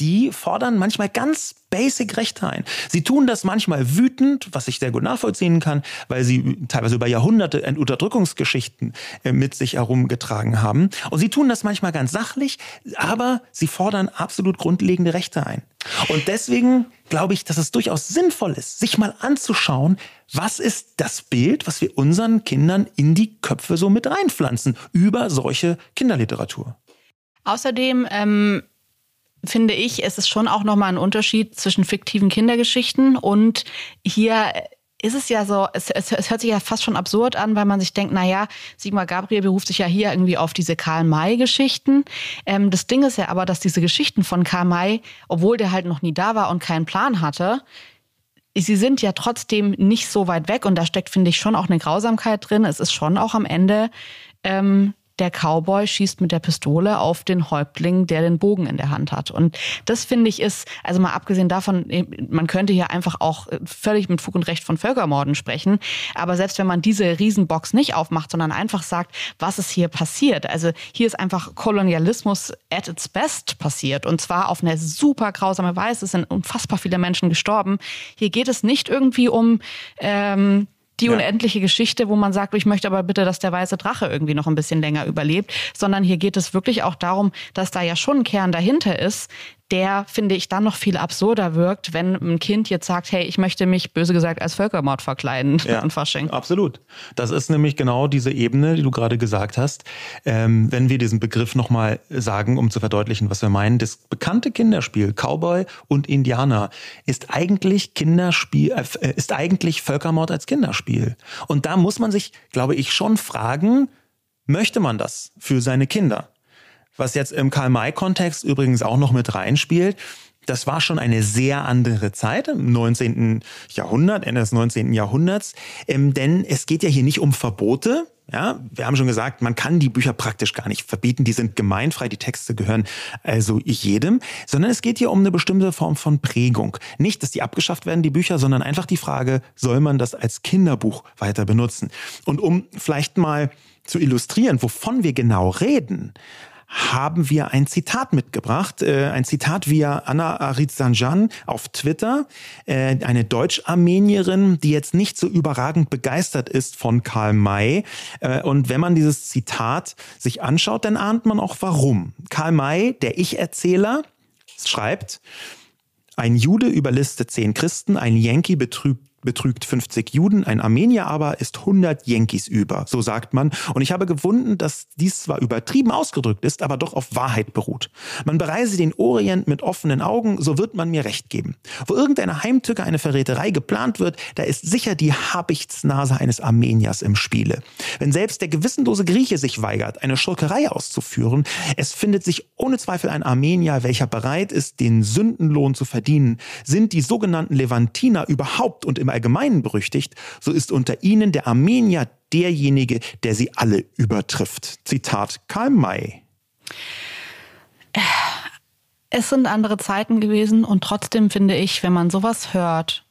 die fordern manchmal ganz basic Rechte ein. Sie tun das manchmal wütend, was ich sehr gut nachvollziehen kann, weil sie teilweise über Jahrhunderte Unterdrückungsgeschichten äh, mit sich herumgetragen haben. Und sie tun das manchmal ganz sachlich, aber sie fordern absolut grundlegende Rechte ein. Und deswegen glaube ich, dass es durchaus sinnvoll ist, sich mal anzuschauen, was ist das Bild, was wir unseren Kindern in die Köpfe so mit reinpflanzen über solche Kinderliteratur. Außerdem ähm, finde ich, es ist schon auch nochmal ein Unterschied zwischen fiktiven Kindergeschichten und hier ist es ja so, es, es, es, hört sich ja fast schon absurd an, weil man sich denkt, naja, Sigmar Gabriel beruft sich ja hier irgendwie auf diese Karl-May-Geschichten. Ähm, das Ding ist ja aber, dass diese Geschichten von Karl May, obwohl der halt noch nie da war und keinen Plan hatte, sie sind ja trotzdem nicht so weit weg und da steckt, finde ich, schon auch eine Grausamkeit drin. Es ist schon auch am Ende ähm, der Cowboy schießt mit der Pistole auf den Häuptling, der den Bogen in der Hand hat. Und das finde ich ist, also mal abgesehen davon, man könnte hier einfach auch völlig mit Fug und Recht von Völkermorden sprechen. Aber selbst wenn man diese Riesenbox nicht aufmacht, sondern einfach sagt, was ist hier passiert? Also hier ist einfach Kolonialismus at its best passiert. Und zwar auf eine super grausame Weise. Es sind unfassbar viele Menschen gestorben. Hier geht es nicht irgendwie um ähm, die ja. unendliche Geschichte, wo man sagt, ich möchte aber bitte, dass der weiße Drache irgendwie noch ein bisschen länger überlebt, sondern hier geht es wirklich auch darum, dass da ja schon ein Kern dahinter ist, der, finde ich, dann noch viel absurder wirkt, wenn ein Kind jetzt sagt, hey, ich möchte mich, böse gesagt, als Völkermord verkleiden ja, *laughs* an Fasching. Absolut. Das ist nämlich genau diese Ebene, die du gerade gesagt hast. Ähm, wenn wir diesen Begriff nochmal sagen, um zu verdeutlichen, was wir meinen, das bekannte Kinderspiel Cowboy und Indianer ist eigentlich Kinderspiel, äh, ist eigentlich Völkermord als Kinderspiel. Und da muss man sich, glaube ich, schon fragen, möchte man das für seine Kinder? Was jetzt im Karl-May-Kontext übrigens auch noch mit reinspielt. Das war schon eine sehr andere Zeit im 19. Jahrhundert, Ende des 19. Jahrhunderts. Ähm, denn es geht ja hier nicht um Verbote. Ja, wir haben schon gesagt, man kann die Bücher praktisch gar nicht verbieten. Die sind gemeinfrei. Die Texte gehören also jedem. Sondern es geht hier um eine bestimmte Form von Prägung. Nicht, dass die abgeschafft werden, die Bücher, sondern einfach die Frage, soll man das als Kinderbuch weiter benutzen? Und um vielleicht mal zu illustrieren, wovon wir genau reden, haben wir ein Zitat mitgebracht. Äh, ein Zitat via Anna Arizanjan auf Twitter, äh, eine Deutsch-Armenierin, die jetzt nicht so überragend begeistert ist von Karl May. Äh, und wenn man dieses Zitat sich anschaut, dann ahnt man auch warum. Karl May, der Ich-Erzähler, schreibt, ein Jude überlistet zehn Christen, ein Yankee betrügt betrügt 50 Juden, ein Armenier aber ist 100 Yankees über, so sagt man. Und ich habe gewunden, dass dies zwar übertrieben ausgedrückt ist, aber doch auf Wahrheit beruht. Man bereise den Orient mit offenen Augen, so wird man mir recht geben. Wo irgendeine Heimtücke, eine Verräterei geplant wird, da ist sicher die Habichtsnase eines Armeniers im Spiele. Wenn selbst der gewissenlose Grieche sich weigert, eine Schurkerei auszuführen, es findet sich ohne Zweifel ein Armenier, welcher bereit ist, den Sündenlohn zu verdienen. Sind die sogenannten Levantiner überhaupt und im Allgemeinen berüchtigt, so ist unter ihnen der Armenier derjenige, der sie alle übertrifft. Zitat Karl May. Es sind andere Zeiten gewesen und trotzdem finde ich, wenn man sowas hört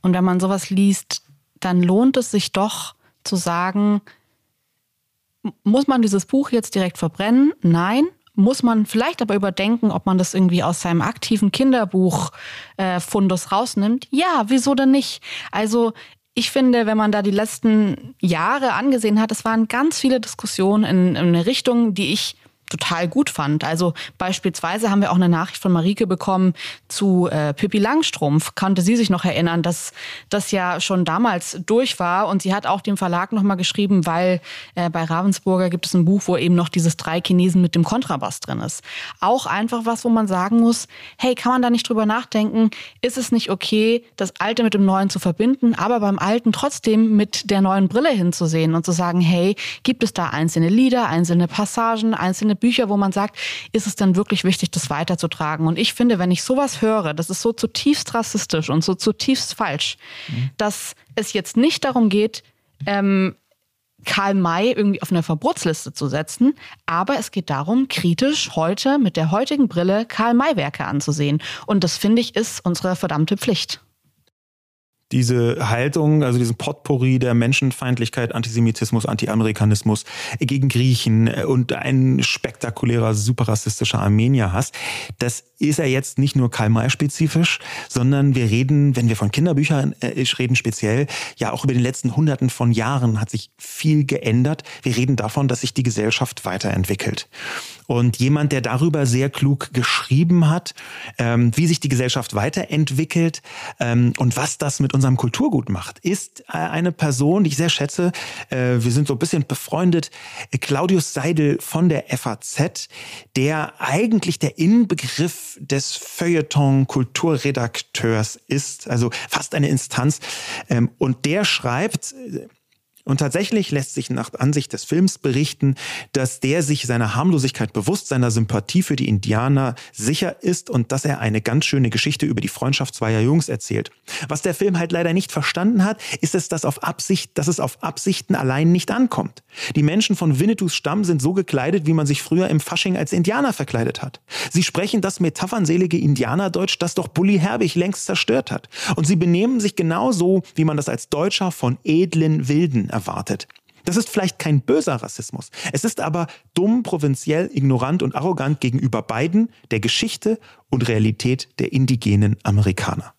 und wenn man sowas liest, dann lohnt es sich doch zu sagen, muss man dieses Buch jetzt direkt verbrennen? Nein, muss man vielleicht aber überdenken, ob man das irgendwie aus seinem aktiven Kinderbuch-Fundus äh, rausnimmt. Ja, wieso denn nicht? Also ich finde, wenn man da die letzten Jahre angesehen hat, es waren ganz viele Diskussionen in, in eine Richtung, die ich total gut fand. Also beispielsweise haben wir auch eine Nachricht von Marike bekommen zu äh, Pippi Langstrumpf. Konnte sie sich noch erinnern, dass das ja schon damals durch war und sie hat auch dem Verlag nochmal geschrieben, weil äh, bei Ravensburger gibt es ein Buch, wo eben noch dieses drei Chinesen mit dem Kontrabass drin ist. Auch einfach was, wo man sagen muss, hey, kann man da nicht drüber nachdenken? Ist es nicht okay, das Alte mit dem Neuen zu verbinden, aber beim Alten trotzdem mit der neuen Brille hinzusehen und zu sagen, hey, gibt es da einzelne Lieder, einzelne Passagen, einzelne Bücher, wo man sagt, ist es denn wirklich wichtig, das weiterzutragen? Und ich finde, wenn ich sowas höre, das ist so zutiefst rassistisch und so zutiefst falsch, mhm. dass es jetzt nicht darum geht, ähm, Karl May irgendwie auf eine Verbotsliste zu setzen, aber es geht darum, kritisch heute mit der heutigen Brille Karl May Werke anzusehen. Und das finde ich ist unsere verdammte Pflicht. Diese Haltung, also diesen Potpourri der Menschenfeindlichkeit, Antisemitismus, Anti-Amerikanismus gegen Griechen und ein spektakulärer, super rassistischer Armenier hast, das ist ja jetzt nicht nur Karl May spezifisch, sondern wir reden, wenn wir von Kinderbüchern äh, reden speziell, ja auch über den letzten Hunderten von Jahren hat sich viel geändert. Wir reden davon, dass sich die Gesellschaft weiterentwickelt. Und jemand, der darüber sehr klug geschrieben hat, ähm, wie sich die Gesellschaft weiterentwickelt ähm, und was das mit unserem Kulturgut macht, ist äh, eine Person, die ich sehr schätze. Äh, wir sind so ein bisschen befreundet. Claudius Seidel von der FAZ, der eigentlich der Inbegriff des Feuilleton-Kulturredakteurs ist, also fast eine Instanz. Ähm, und der schreibt, und tatsächlich lässt sich nach Ansicht des Films berichten, dass der sich seiner Harmlosigkeit bewusst, seiner Sympathie für die Indianer sicher ist und dass er eine ganz schöne Geschichte über die Freundschaft zweier Jungs erzählt. Was der Film halt leider nicht verstanden hat, ist es, dass, auf Absicht, dass es auf Absichten allein nicht ankommt. Die Menschen von Winnetous Stamm sind so gekleidet, wie man sich früher im Fasching als Indianer verkleidet hat. Sie sprechen das metaphernselige Indianerdeutsch, das doch Bully Herbig längst zerstört hat. Und sie benehmen sich genauso, wie man das als Deutscher von edlen Wilden erwartet. Das ist vielleicht kein böser Rassismus. Es ist aber dumm, provinziell, ignorant und arrogant gegenüber beiden, der Geschichte und Realität der indigenen Amerikaner.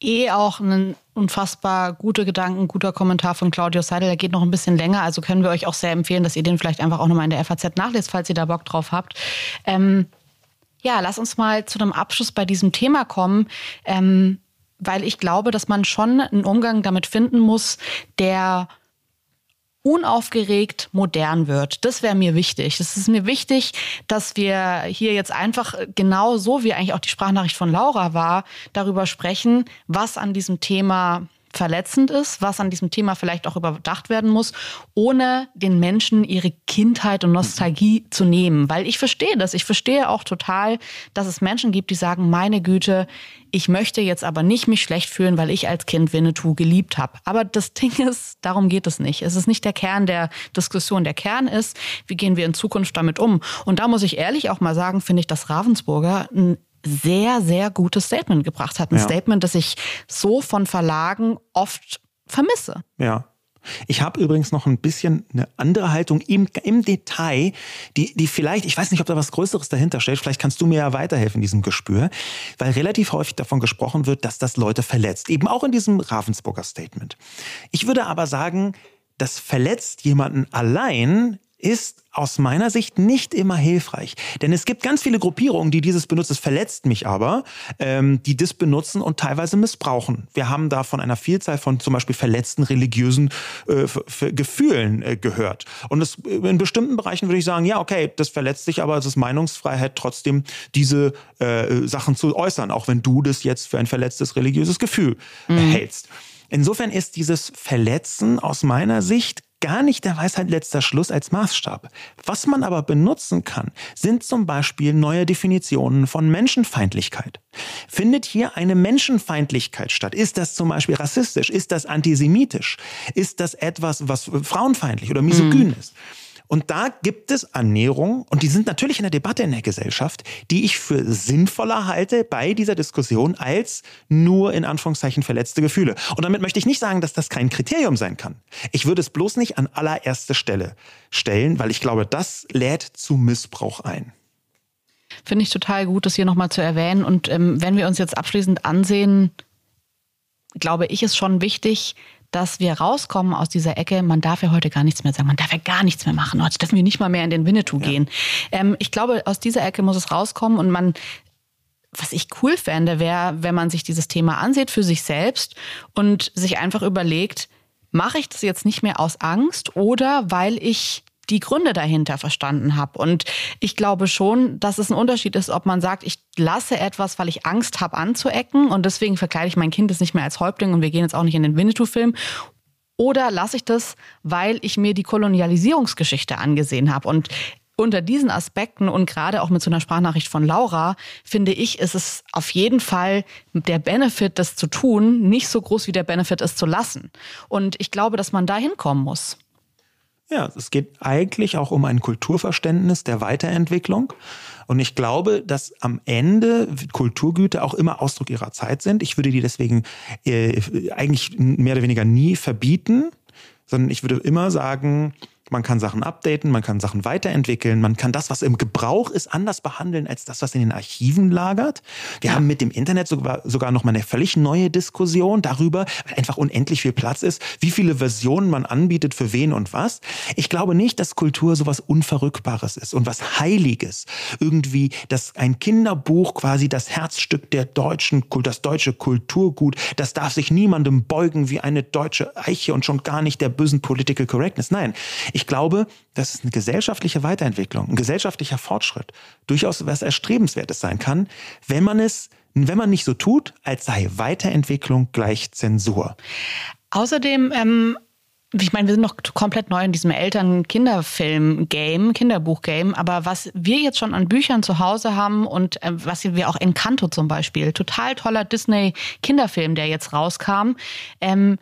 Eh auch ein unfassbar gute Gedanken, guter Kommentar von Claudio Seidel. Der geht noch ein bisschen länger, also können wir euch auch sehr empfehlen, dass ihr den vielleicht einfach auch nochmal in der FAZ nachlest, falls ihr da Bock drauf habt. Ähm, ja, lass uns mal zu einem Abschluss bei diesem Thema kommen. Ähm, weil ich glaube, dass man schon einen Umgang damit finden muss, der unaufgeregt modern wird. Das wäre mir wichtig. Es ist mir wichtig, dass wir hier jetzt einfach genau so, wie eigentlich auch die Sprachnachricht von Laura war, darüber sprechen, was an diesem Thema verletzend ist, was an diesem Thema vielleicht auch überdacht werden muss, ohne den Menschen ihre Kindheit und Nostalgie zu nehmen. Weil ich verstehe das. Ich verstehe auch total, dass es Menschen gibt, die sagen, meine Güte, ich möchte jetzt aber nicht mich schlecht fühlen, weil ich als Kind Winnetou geliebt habe. Aber das *laughs* Ding ist, darum geht es nicht. Es ist nicht der Kern der Diskussion. Der Kern ist, wie gehen wir in Zukunft damit um? Und da muss ich ehrlich auch mal sagen, finde ich, dass Ravensburger ein sehr, sehr gutes Statement gebracht hat. Ein ja. Statement, das ich so von Verlagen oft vermisse. Ja. Ich habe übrigens noch ein bisschen eine andere Haltung im, im Detail, die, die vielleicht, ich weiß nicht, ob da was Größeres dahinter steht, vielleicht kannst du mir ja weiterhelfen in diesem Gespür, weil relativ häufig davon gesprochen wird, dass das Leute verletzt, eben auch in diesem Ravensburger Statement. Ich würde aber sagen, das verletzt jemanden allein ist aus meiner Sicht nicht immer hilfreich. Denn es gibt ganz viele Gruppierungen, die dieses benutzen. Es verletzt mich aber, ähm, die das benutzen und teilweise missbrauchen. Wir haben da von einer Vielzahl von zum Beispiel verletzten religiösen äh, Gefühlen äh, gehört. Und das, in bestimmten Bereichen würde ich sagen, ja, okay, das verletzt sich, aber es ist Meinungsfreiheit, trotzdem diese äh, Sachen zu äußern, auch wenn du das jetzt für ein verletztes religiöses Gefühl mhm. hältst. Insofern ist dieses Verletzen aus meiner Sicht gar nicht der Weisheit letzter Schluss als Maßstab. Was man aber benutzen kann, sind zum Beispiel neue Definitionen von Menschenfeindlichkeit. Findet hier eine Menschenfeindlichkeit statt? Ist das zum Beispiel rassistisch? Ist das antisemitisch? Ist das etwas, was frauenfeindlich oder misogyn mhm. ist? Und da gibt es Annäherungen, und die sind natürlich in der Debatte in der Gesellschaft, die ich für sinnvoller halte bei dieser Diskussion als nur in Anführungszeichen verletzte Gefühle. Und damit möchte ich nicht sagen, dass das kein Kriterium sein kann. Ich würde es bloß nicht an allererste Stelle stellen, weil ich glaube, das lädt zu Missbrauch ein. Finde ich total gut, das hier nochmal zu erwähnen. Und ähm, wenn wir uns jetzt abschließend ansehen, glaube ich, ist schon wichtig, dass wir rauskommen aus dieser Ecke, man darf ja heute gar nichts mehr sagen, man darf ja gar nichts mehr machen, heute dürfen wir nicht mal mehr in den Winnetou ja. gehen. Ähm, ich glaube, aus dieser Ecke muss es rauskommen und man was ich cool fände, wäre, wenn man sich dieses Thema ansieht für sich selbst und sich einfach überlegt, mache ich das jetzt nicht mehr aus Angst oder weil ich die Gründe dahinter verstanden habe. Und ich glaube schon, dass es ein Unterschied ist, ob man sagt, ich lasse etwas, weil ich Angst habe anzuecken und deswegen verkleide ich mein Kind jetzt nicht mehr als Häuptling und wir gehen jetzt auch nicht in den Winnetou-Film. Oder lasse ich das, weil ich mir die Kolonialisierungsgeschichte angesehen habe. Und unter diesen Aspekten und gerade auch mit so einer Sprachnachricht von Laura, finde ich, ist es auf jeden Fall der Benefit, das zu tun, nicht so groß wie der Benefit, es zu lassen. Und ich glaube, dass man da hinkommen muss. Ja, es geht eigentlich auch um ein Kulturverständnis der Weiterentwicklung. Und ich glaube, dass am Ende Kulturgüter auch immer Ausdruck ihrer Zeit sind. Ich würde die deswegen äh, eigentlich mehr oder weniger nie verbieten, sondern ich würde immer sagen, man kann Sachen updaten, man kann Sachen weiterentwickeln, man kann das, was im Gebrauch ist, anders behandeln als das, was in den Archiven lagert. Wir ja. haben mit dem Internet sogar, sogar noch mal eine völlig neue Diskussion darüber, weil einfach unendlich viel Platz ist, wie viele Versionen man anbietet für wen und was. Ich glaube nicht, dass Kultur sowas Unverrückbares ist und was Heiliges. Irgendwie, dass ein Kinderbuch quasi das Herzstück der deutschen, das deutsche Kulturgut, das darf sich niemandem beugen wie eine deutsche Eiche und schon gar nicht der bösen Political Correctness. Nein, ich glaube, dass es eine gesellschaftliche Weiterentwicklung, ein gesellschaftlicher Fortschritt durchaus was Erstrebenswertes sein kann, wenn man es, wenn man nicht so tut, als sei Weiterentwicklung gleich Zensur. Außerdem ähm ich meine, wir sind noch komplett neu in diesem Eltern-Kinderfilm-Game, Kinderbuch-Game, aber was wir jetzt schon an Büchern zu Hause haben und äh, was wir auch Encanto zum Beispiel, total toller Disney-Kinderfilm, der jetzt rauskam, ähm,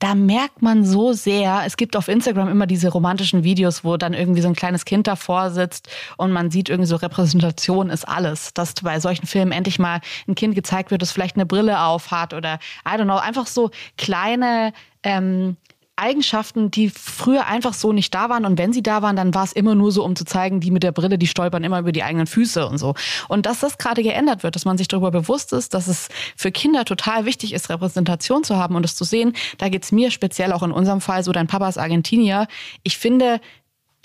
da merkt man so sehr, es gibt auf Instagram immer diese romantischen Videos, wo dann irgendwie so ein kleines Kind davor sitzt und man sieht irgendwie so Repräsentation ist alles. Dass bei solchen Filmen endlich mal ein Kind gezeigt wird, das vielleicht eine Brille auf hat oder I don't know, einfach so kleine ähm, Eigenschaften, die früher einfach so nicht da waren. Und wenn sie da waren, dann war es immer nur so, um zu zeigen, die mit der Brille, die stolpern immer über die eigenen Füße und so. Und dass das gerade geändert wird, dass man sich darüber bewusst ist, dass es für Kinder total wichtig ist, Repräsentation zu haben und es zu sehen, da geht's mir speziell auch in unserem Fall so, dein Papa ist Argentinier. Ich finde,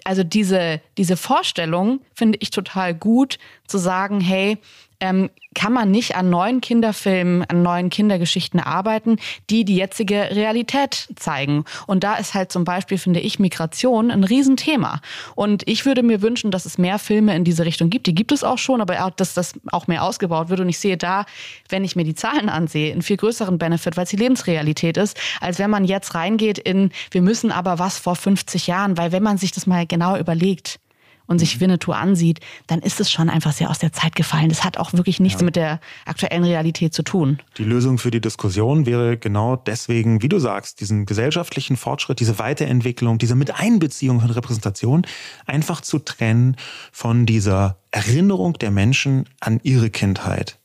also diese, diese Vorstellung finde ich total gut, zu sagen, hey, ähm, kann man nicht an neuen Kinderfilmen, an neuen Kindergeschichten arbeiten, die die jetzige Realität zeigen. Und da ist halt zum Beispiel, finde ich, Migration ein Riesenthema. Und ich würde mir wünschen, dass es mehr Filme in diese Richtung gibt. Die gibt es auch schon, aber auch, dass das auch mehr ausgebaut wird. Und ich sehe da, wenn ich mir die Zahlen ansehe, einen viel größeren Benefit, weil es die Lebensrealität ist, als wenn man jetzt reingeht in, wir müssen aber was vor 50 Jahren, weil wenn man sich das mal genau überlegt, und sich mhm. Winnetou ansieht, dann ist es schon einfach sehr aus der Zeit gefallen. Das hat auch wirklich nichts ja. mit der aktuellen Realität zu tun. Die Lösung für die Diskussion wäre genau deswegen, wie du sagst, diesen gesellschaftlichen Fortschritt, diese Weiterentwicklung, diese Miteinbeziehung von Repräsentation einfach zu trennen von dieser Erinnerung der Menschen an ihre Kindheit.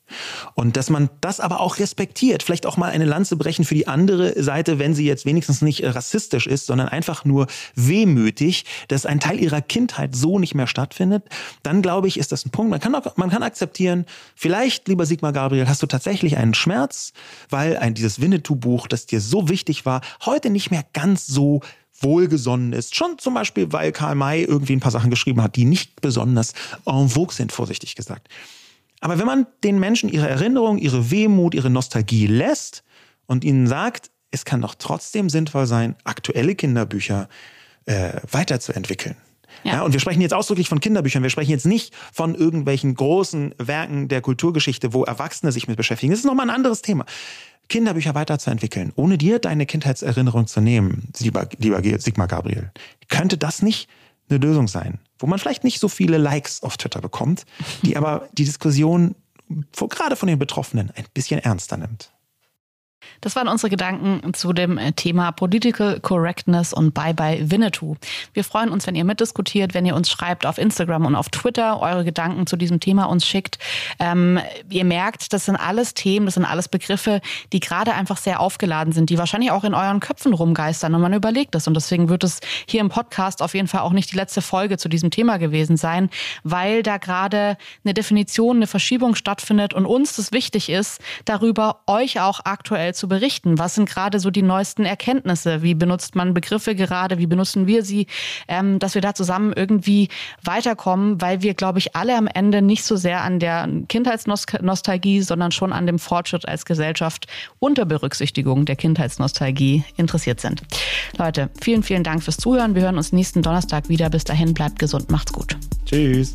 Und dass man das aber auch respektiert, vielleicht auch mal eine Lanze brechen für die andere Seite, wenn sie jetzt wenigstens nicht rassistisch ist, sondern einfach nur wehmütig, dass ein Teil ihrer Kindheit so nicht mehr stattfindet, dann glaube ich, ist das ein Punkt. Man kann, auch, man kann akzeptieren, vielleicht, lieber Sigmar Gabriel, hast du tatsächlich einen Schmerz, weil ein, dieses Winnetou-Buch, das dir so wichtig war, heute nicht mehr ganz so wohlgesonnen ist. Schon zum Beispiel, weil Karl May irgendwie ein paar Sachen geschrieben hat, die nicht besonders en vogue sind, vorsichtig gesagt. Aber wenn man den Menschen ihre Erinnerung, ihre Wehmut, ihre Nostalgie lässt und ihnen sagt, es kann doch trotzdem sinnvoll sein, aktuelle Kinderbücher äh, weiterzuentwickeln. Ja. ja. und wir sprechen jetzt ausdrücklich von Kinderbüchern. Wir sprechen jetzt nicht von irgendwelchen großen Werken der Kulturgeschichte, wo Erwachsene sich mit beschäftigen. Das ist nochmal ein anderes Thema. Kinderbücher weiterzuentwickeln, ohne dir deine Kindheitserinnerung zu nehmen, lieber, lieber Sigmar Gabriel, könnte das nicht eine Lösung sein, wo man vielleicht nicht so viele Likes auf Twitter bekommt, die aber die Diskussion gerade von den Betroffenen ein bisschen ernster nimmt. Das waren unsere Gedanken zu dem äh, Thema Political Correctness und Bye Bye Winnetou. Wir freuen uns, wenn ihr mitdiskutiert, wenn ihr uns schreibt auf Instagram und auf Twitter, eure Gedanken zu diesem Thema uns schickt. Ähm, ihr merkt, das sind alles Themen, das sind alles Begriffe, die gerade einfach sehr aufgeladen sind, die wahrscheinlich auch in euren Köpfen rumgeistern und man überlegt es. Und deswegen wird es hier im Podcast auf jeden Fall auch nicht die letzte Folge zu diesem Thema gewesen sein, weil da gerade eine Definition, eine Verschiebung stattfindet und uns das wichtig ist, darüber euch auch aktuell zu berichten? Was sind gerade so die neuesten Erkenntnisse? Wie benutzt man Begriffe gerade? Wie benutzen wir sie? Ähm, dass wir da zusammen irgendwie weiterkommen, weil wir, glaube ich, alle am Ende nicht so sehr an der Kindheitsnostalgie, sondern schon an dem Fortschritt als Gesellschaft unter Berücksichtigung der Kindheitsnostalgie interessiert sind. Leute, vielen, vielen Dank fürs Zuhören. Wir hören uns nächsten Donnerstag wieder. Bis dahin, bleibt gesund, macht's gut. Tschüss.